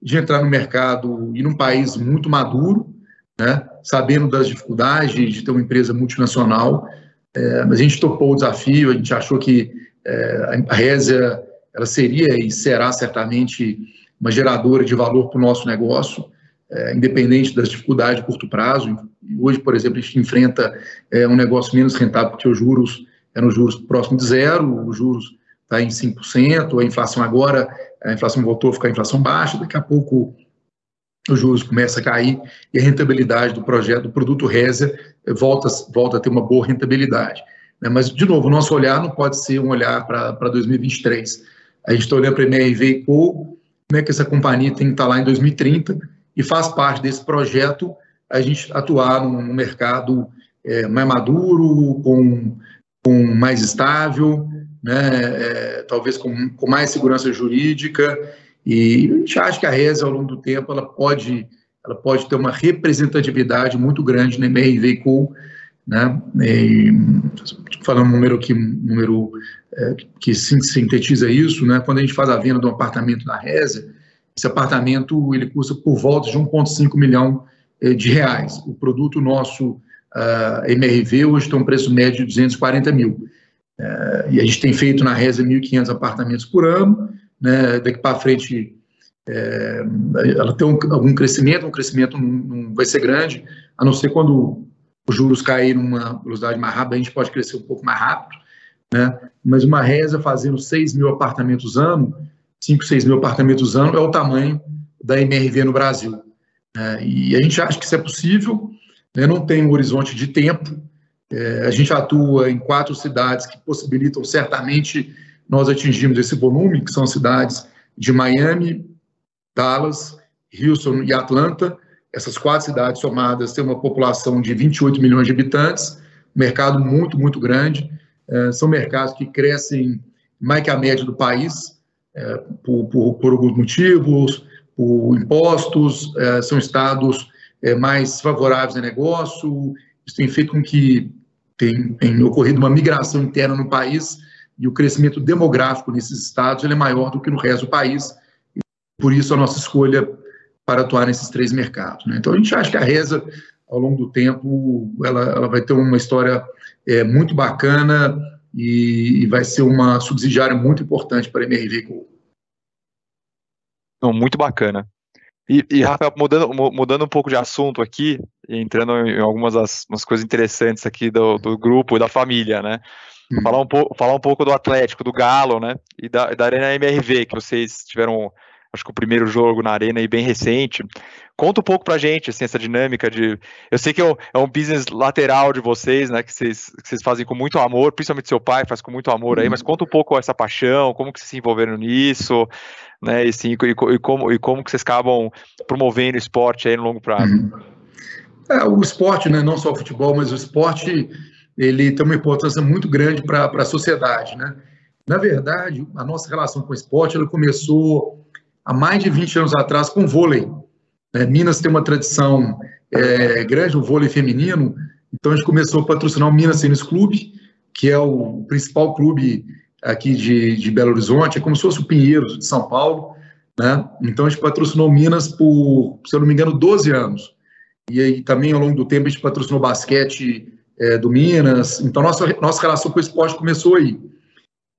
de entrar no mercado e num país muito maduro, né? sabendo das dificuldades de ter uma empresa multinacional, é, mas a gente topou o desafio, a gente achou que é, a Reza ela seria e será certamente uma geradora de valor para o nosso negócio, é, independente das dificuldades de curto prazo. Hoje, por exemplo, a gente enfrenta é, um negócio menos rentável porque os juros eram juros próximos de zero, os juros está em 5%, a inflação agora, a inflação voltou a ficar inflação baixa, daqui a pouco os juros começam a cair e a rentabilidade do projeto, do produto Reza, volta, volta a ter uma boa rentabilidade. Né? Mas, de novo, o nosso olhar não pode ser um olhar para 2023. A gente está olhando para a MRV e como é que essa companhia tem que estar tá lá em 2030 e faz parte desse projeto a gente atuar num mercado é, mais maduro, com, com mais estável, né, é, talvez com, com mais segurança jurídica, e a gente acha que a Reza, ao longo do tempo, ela pode, ela pode ter uma representatividade muito grande na MRV Cool, né, e, falando um número aqui, um número é, que sintetiza isso, né, quando a gente faz a venda de um apartamento na Reza, esse apartamento ele custa por volta de 1,5 milhão é, de reais. O produto nosso uh, MRV hoje tem um preço médio de 240 mil. É, e a gente tem feito na Reza 1.500 apartamentos por ano, né, daqui para frente é, ela tem um, algum crescimento, um crescimento não, não, vai ser grande, a não ser quando os juros caírem numa velocidade mais rápida, a gente pode crescer um pouco mais rápido, né, mas uma Reza fazendo 6 mil apartamentos ano, 5, 6 mil apartamentos ano, é o tamanho da MRV no Brasil. Né, e a gente acha que isso é possível, né, não tem um horizonte de tempo, é, a gente atua em quatro cidades que possibilitam certamente nós atingirmos esse volume, que são cidades de Miami, Dallas, Houston e Atlanta. Essas quatro cidades somadas têm uma população de 28 milhões de habitantes, um mercado muito, muito grande. É, são mercados que crescem mais que a média do país, é, por, por, por, alguns motivos, por impostos, é, são estados é, mais favoráveis a negócio. Isso tem feito com que tem, tem ocorrido uma migração interna no país e o crescimento demográfico nesses estados é maior do que no resto do país. Por isso a nossa escolha para atuar nesses três mercados. Né? Então a gente acha que a Reza, ao longo do tempo, ela, ela vai ter uma história é, muito bacana e, e, vai ser uma subsidiária muito importante para a MRV Gol. Muito bacana. E, e, Rafael, mudando, mudando um pouco de assunto aqui, entrando em algumas das coisas interessantes aqui do, do grupo e da família, né? Hum. Falar, um pouco, falar um pouco do Atlético, do Galo, né? E da, da Arena MRV, que vocês tiveram, acho que o primeiro jogo na Arena e bem recente. Conta um pouco pra gente, assim, essa dinâmica de. Eu sei que é um, é um business lateral de vocês, né? Que vocês, que vocês fazem com muito amor, principalmente seu pai faz com muito amor aí, mas conta um pouco essa paixão, como que vocês se envolveram nisso, né? E, sim, e, e, como, e como que vocês acabam promovendo o esporte aí no longo prazo. Uhum. É, o esporte, né, não só o futebol, mas o esporte, ele tem uma importância muito grande para a sociedade, né? Na verdade, a nossa relação com o esporte, ela começou há mais de 20 anos atrás com o vôlei. Né? Minas tem uma tradição é, grande no vôlei feminino, então a gente começou a patrocinar o Minas Tênis Clube, que é o principal clube aqui de, de Belo Horizonte, é como se fosse o Pinheiros de São Paulo, né? Então a gente patrocinou Minas por, se eu não me engano, 12 anos. E aí também ao longo do tempo a gente patrocinou basquete é, do Minas. Então nossa, nossa relação com o esporte começou aí.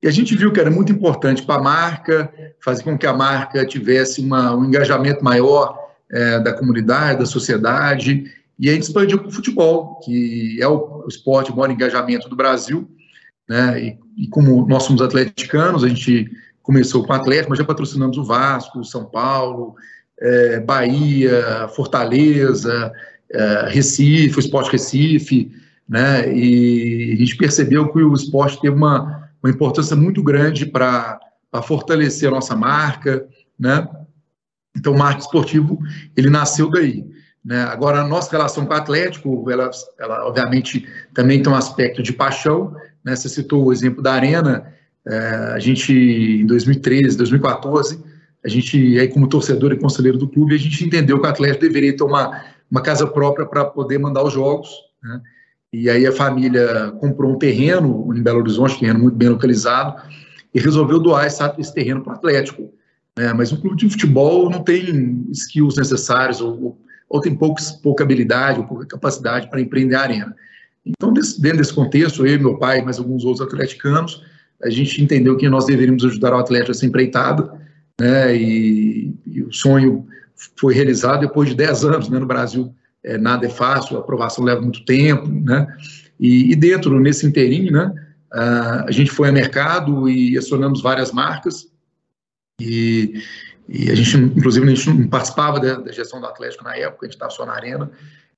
E a gente viu que era muito importante para a marca, fazer com que a marca tivesse uma, um engajamento maior é, da comunidade, da sociedade, e a gente expandiu para o futebol, que é o, o esporte de maior engajamento do Brasil, né? E, e, como nós somos atleticanos, a gente começou com o Atlético, mas já patrocinamos o Vasco, São Paulo, é, Bahia, Fortaleza, é, Recife, o Esporte Recife, né? E a gente percebeu que o esporte teve uma, uma importância muito grande para fortalecer a nossa marca, né? Então, o marketing esportivo, ele nasceu daí. Né? Agora, a nossa relação com o Atlético, ela, ela obviamente também tem um aspecto de paixão, né? Você citou o exemplo da Arena, É, a gente, em 2013, 2014, a gente, aí como torcedor e conselheiro do clube, a gente entendeu que o Atlético deveria uma, uma casa própria para poder mandar os jogos, né? E aí a família comprou um terreno em Belo Horizonte, um terreno muito bem localizado, e resolveu doar esse, terreno para o Atlético. Né? Mas um clube de futebol não tem skills necessários, ou, ou tem poucos, pouca habilidade, ou pouca capacidade para empreender a arena. Então, desse, dentro desse contexto, eu, meu pai mais alguns outros atleticanos, a gente entendeu que nós deveríamos ajudar o Atlético a ser empreitada, né? E, e, o sonho foi realizado depois de 10 anos né, no Brasil é, nada é fácil, a aprovação leva muito tempo, né? E, e dentro, nesse inteirinho, né, a gente foi ao mercado e acionamos várias marcas e, e, a gente, inclusive, a gente não participava da, da gestão do Atlético na época, a gente estava só na Arena,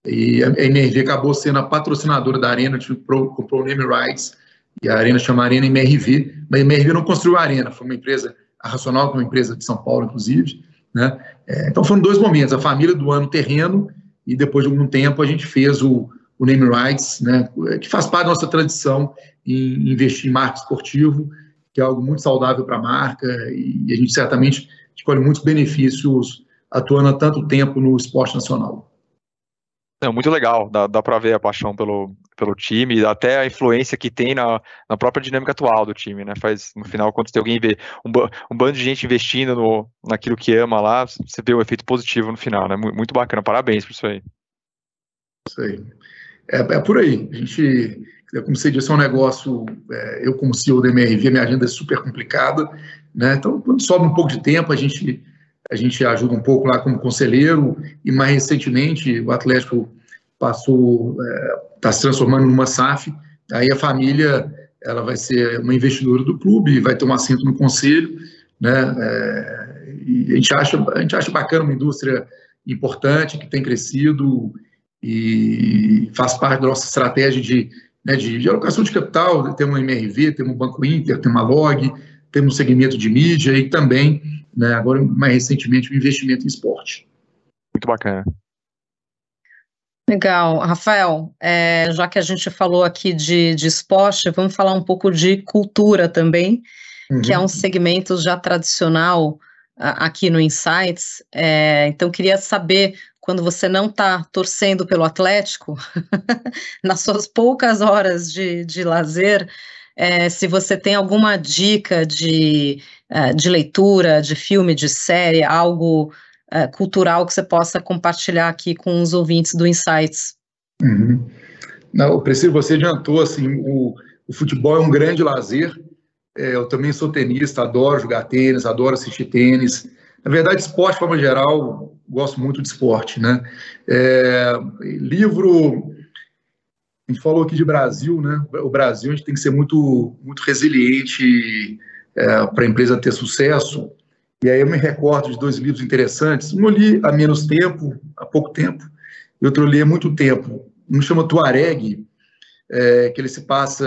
e a MRV acabou sendo a patrocinadora da Arena, a gente comprou, o name rights, e a Arena chama Arena MRV, mas a MRV não construiu a Arena, foi uma empresa, a Racional, que é uma empresa de São Paulo, inclusive, né? É, então foram dois momentos, a família do ano terreno e depois de algum tempo a gente fez o, o name rights, né, que faz parte da nossa tradição em investir em marca esportivo, que é algo muito saudável para a marca e a gente certamente escolhe muitos benefícios atuando há tanto tempo no esporte nacional. É muito legal, dá, dá para ver a paixão pelo, pelo time, até a influência que tem na, na própria dinâmica atual do time, né? Faz, no final, quando tem alguém vê um, um bando de gente investindo no, naquilo que ama lá, você vê o um efeito positivo no final, né? Muito bacana, parabéns por isso aí. Isso aí. É, é por aí. A gente, como você disse, é um negócio. É, eu, como CEO da MRV, minha agenda é super complicada, né? Então, quando sobra um pouco de tempo, a gente a gente ajuda um pouco lá como conselheiro, e mais recentemente o Atlético passou, está é, se transformando numa SAF, aí a família ela vai ser uma investidora do clube, vai ter um assento no conselho, né, é, e a gente, acha, a gente acha bacana uma indústria importante, que tem crescido e faz parte da nossa estratégia de, né, de, de alocação de capital, temos um MRV, temos um Banco Inter, temos uma Log, temos um segmento de mídia e também né, agora mais recentemente o investimento em esporte. Muito bacana. Legal. Rafael, é, já que a gente falou aqui de, de esporte, vamos falar um pouco de cultura também, uhum. que é um segmento já tradicional a, aqui no Insights. É, então, queria saber, quando você não está torcendo pelo Atlético, nas suas poucas horas de, de lazer, é, se você tem alguma dica de, é, de leitura, de filme, de série, algo é, cultural que você possa compartilhar aqui com os ouvintes do Insights. Uhum. Não, Priscila, você adiantou, assim, o, o futebol é um grande lazer, é, eu também sou tenista, adoro jogar tênis, adoro assistir tênis, na verdade, esporte, de forma geral, gosto muito de esporte, né? É, livro, a gente falou aqui de Brasil, né? O Brasil a gente tem que ser muito, muito resiliente é, para a empresa ter sucesso. E aí eu me recordo de dois livros interessantes. Um eu li há menos tempo, há pouco tempo, e outro eu li há muito tempo. Um chama Tuareg, é, que ele se passa.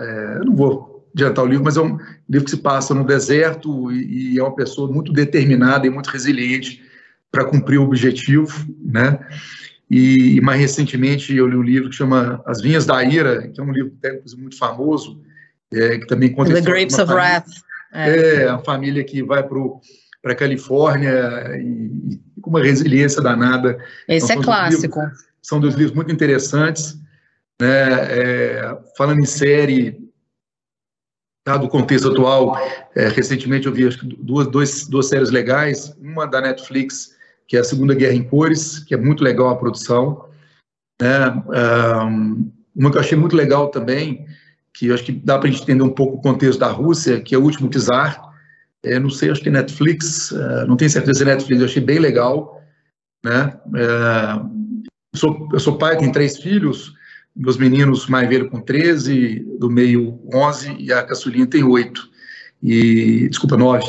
É, eu não vou adiantar o livro, mas é um livro que se passa no deserto e, e é uma pessoa muito determinada e muito resiliente para cumprir o objetivo, né? E, mais recentemente eu li um livro que chama As Vinhas da Ira, que é um livro muito famoso, é, que também conta The Grapes of família, Wrath. É. é, a família que vai para a Califórnia e, e, com uma resiliência danada. Esse então, é clássico. Livros, são dois livros muito interessantes. Né, é, falando em série, dado o contexto atual, é, recentemente eu vi acho, duas, dois, duas séries legais, uma da Netflix, que é a Segunda Guerra em Cores, que é muito legal a produção. Né? Um, uma que eu achei muito legal também, que eu acho que dá para a gente entender um pouco o contexto da Rússia, que é o último czar. É, não sei, acho que é Netflix, uh, não tenho certeza se é Netflix, eu achei bem legal. Né? Eu, sou, eu sou pai, tenho três filhos, meus meninos mais velho com 13, do meio 11 e a caçulinha tem 8. E, desculpa, 9.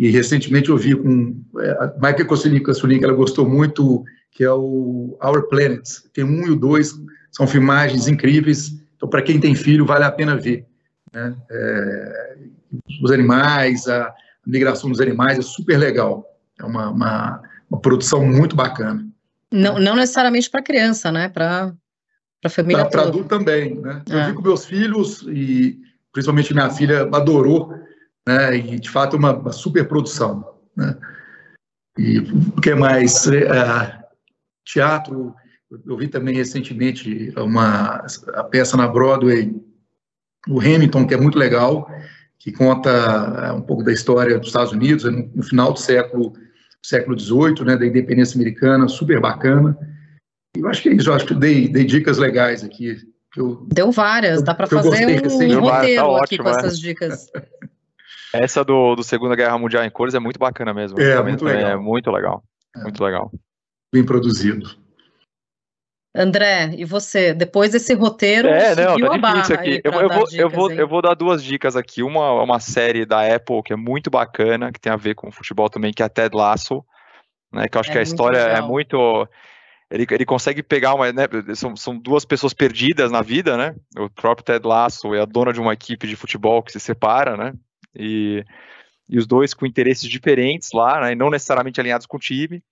E recentemente eu vi com é, a Michael Kossulik, que ela gostou muito, que é o Our Planet. Tem um e o dois, são filmagens incríveis. Então, para quem tem filho, vale a pena ver. Né? É, os animais, a migração dos animais é super legal. É uma, uma, uma produção muito bacana. Não, não necessariamente para criança, né? Para a família Para adulto também, né? É. Eu vi com meus filhos e principalmente minha filha adorou, né? E de fato é uma, uma super produção, né? E o que mais? É, teatro, eu vi também recentemente uma a peça na Broadway, o Hamilton, que é muito legal, que conta é, um pouco da história dos Estados Unidos no, no final do século século XVIII, né, da independência americana, super bacana. E eu acho que é isso, eu acho que dei, dei dicas legais aqui. Eu, Deu várias, dá para fazer um, um roteiro tá aqui ótimo, com é. essas dicas. Essa do, do Segunda Guerra Mundial em cores é muito bacana mesmo. É, muito legal. É muito legal. É. Muito legal. Bem produzido. André, e você? Depois desse roteiro, é, não, tá difícil aqui. Eu, eu, vou, dicas, eu, vou, eu vou dar duas dicas aqui. Uma uma série da Apple que é muito bacana, que tem a ver com futebol também, que é a Ted Lasso, né? Que eu acho é que a história é legal. é muito. Ele, ele consegue pegar uma. Né, são, são duas pessoas perdidas na vida, né? O próprio Ted Lasso é a dona de uma equipe de futebol que se separa, né? E, e os dois com interesses diferentes lá, né? E não necessariamente alinhados com o time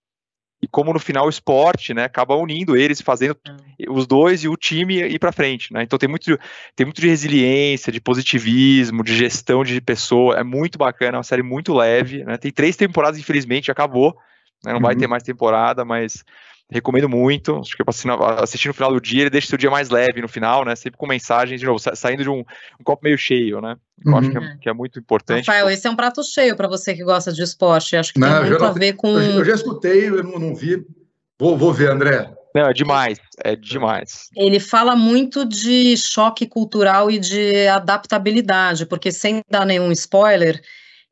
e como no final o esporte, né, acaba unindo eles, fazendo é. os dois e o time ir para frente, né? Então tem muito, tem muito de resiliência, de positivismo, de gestão de pessoa, é muito bacana, é uma série muito leve, né? Tem três temporadas, infelizmente, acabou, né? não uhum. vai ter mais temporada, mas recomendo muito. Acho que para assistir no final do dia, ele deixa seu dia mais leve no final, né? Sempre com mensagens, de novo, saindo de um, um copo meio cheio, né? Eu uhum. acho que é, que é, muito importante. Rafael, esse é um prato cheio para você que gosta de esporte. Acho que não, tem muito a ver com. Eu já escutei, eu não, não vi. Vou, vou ver, André. Não, é demais, é demais. Ele fala muito de choque cultural e de adaptabilidade, porque sem dar nenhum spoiler,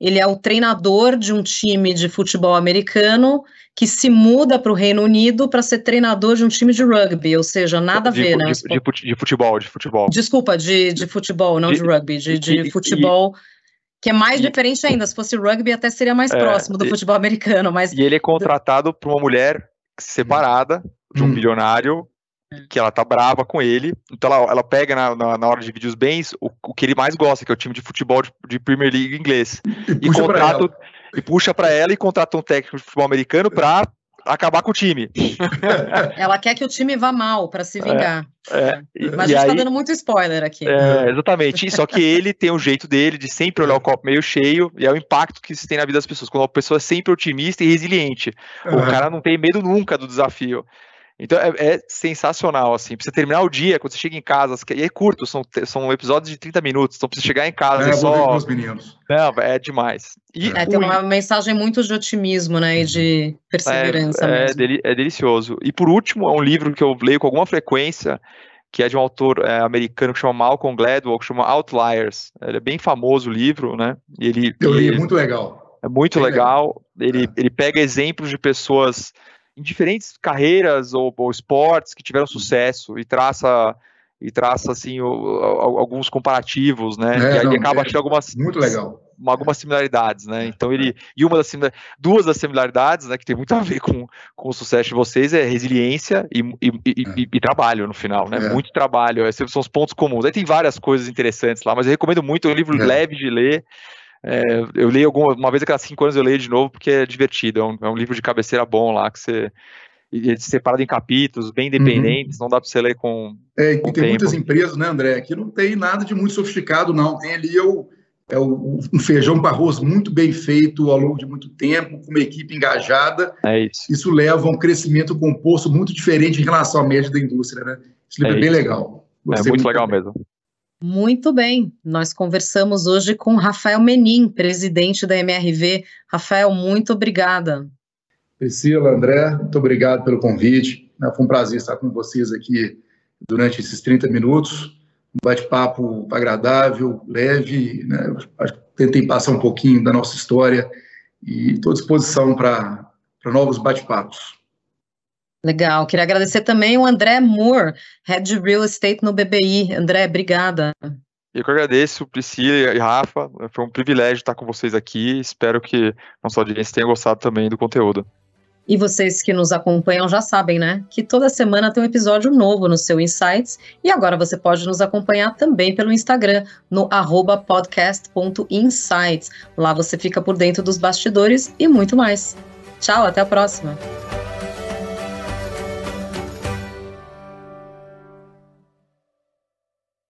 ele é o treinador de um time de futebol americano que se muda para o Reino Unido para ser treinador de um time de rugby, ou seja, nada a ver, de, né? De, de, de, futebol, de futebol. Desculpa, de, de futebol, não de, rugby, de, de futebol. que é mais diferente ainda. Se fosse rugby, até seria mais é, próximo do futebol americano. Mas... E ele é contratado por uma mulher separada de um hum. bilionário que ela tá brava com ele, então ela, ela pega na, na, na hora de dividir os bens o, o, que ele mais gosta, que é o time de futebol de, de Premier League inglês. E, e contrata e puxa para ela e contrata um técnico de futebol americano para acabar com o time. Ela quer que o time vá mal para se vingar. É, é. Mas a gente tá aí, tá dando muito spoiler aqui. É, exatamente. Só que ele tem o jeito dele de sempre olhar o copo meio cheio e é o impacto que isso tem na vida das pessoas. Quando a pessoa é sempre otimista e resiliente. Uhum. O cara não tem medo nunca do desafio. Então é, é, sensacional, assim. Pra você terminar o dia, quando você chega em casa, e é curto, são, são episódios de 30 minutos, então pra você chegar em casa é, é só. Os meninos. Não, é demais. E é, tem uma mensagem muito de otimismo, né? E de perseverança. É, é, deli é, delicioso. E por último, é um livro que eu leio com alguma frequência, que é de um autor é, americano que chama Malcolm Gladwell, que chama Outliers. Ele é bem famoso o livro, né? E ele, eu li, é muito legal. É muito legal. legal. Ele, ele pega exemplos de pessoas em diferentes carreiras ou, ou esportes que tiveram sucesso e traça e traça assim o, o, alguns comparativos, né? É, e aí não, acaba é, algumas muito legal algumas similaridades, né? Então ele e uma das duas das similaridades, né, que tem muito a ver com, com o sucesso de vocês é resiliência e, e, e, é. e trabalho no final, né? É. Muito trabalho, esses são os pontos comuns. Aí tem várias coisas interessantes lá, mas eu recomendo muito, é um livro é. leve de ler. É, eu leio alguma uma vez a cada cinco anos eu leio de novo porque é divertido. É um, é um livro de cabeceira bom lá que você ele separado em capítulos, bem independentes, uhum. não dá para você ler com. É, com tem tempo. muitas empresas, né, André, que não tem nada de muito sofisticado, não. Tem ali o, é o, um feijão para arroz muito bem feito ao longo de muito tempo, com uma equipe engajada. É isso. Isso leva a um crescimento composto muito diferente em relação à média da indústria, né? Esse livro é, é bem legal. Gostei é muito, muito legal bem. mesmo. Muito bem, nós conversamos hoje com Rafael Menin, presidente da MRV. Rafael, muito obrigada. Priscila, André, muito obrigado pelo convite. Né, foi um prazer estar com vocês aqui durante esses 30 minutos. Um bate-papo agradável, leve. Né? Tentei passar um pouquinho da nossa história e estou à disposição para novos bate-papos. Legal. Queria agradecer também o André Moore, Head de Real Estate no BBI. André, obrigada. Eu que agradeço, Priscila e Rafa. Foi um privilégio estar com vocês aqui. Espero que nossa audiência tenha gostado também do conteúdo. E vocês que nos acompanham já sabem, né? Que toda semana tem um episódio novo no seu Insights. E agora você pode nos acompanhar também pelo Instagram, no podcast.insights. Lá você fica por dentro dos bastidores e muito mais. Tchau, até a próxima.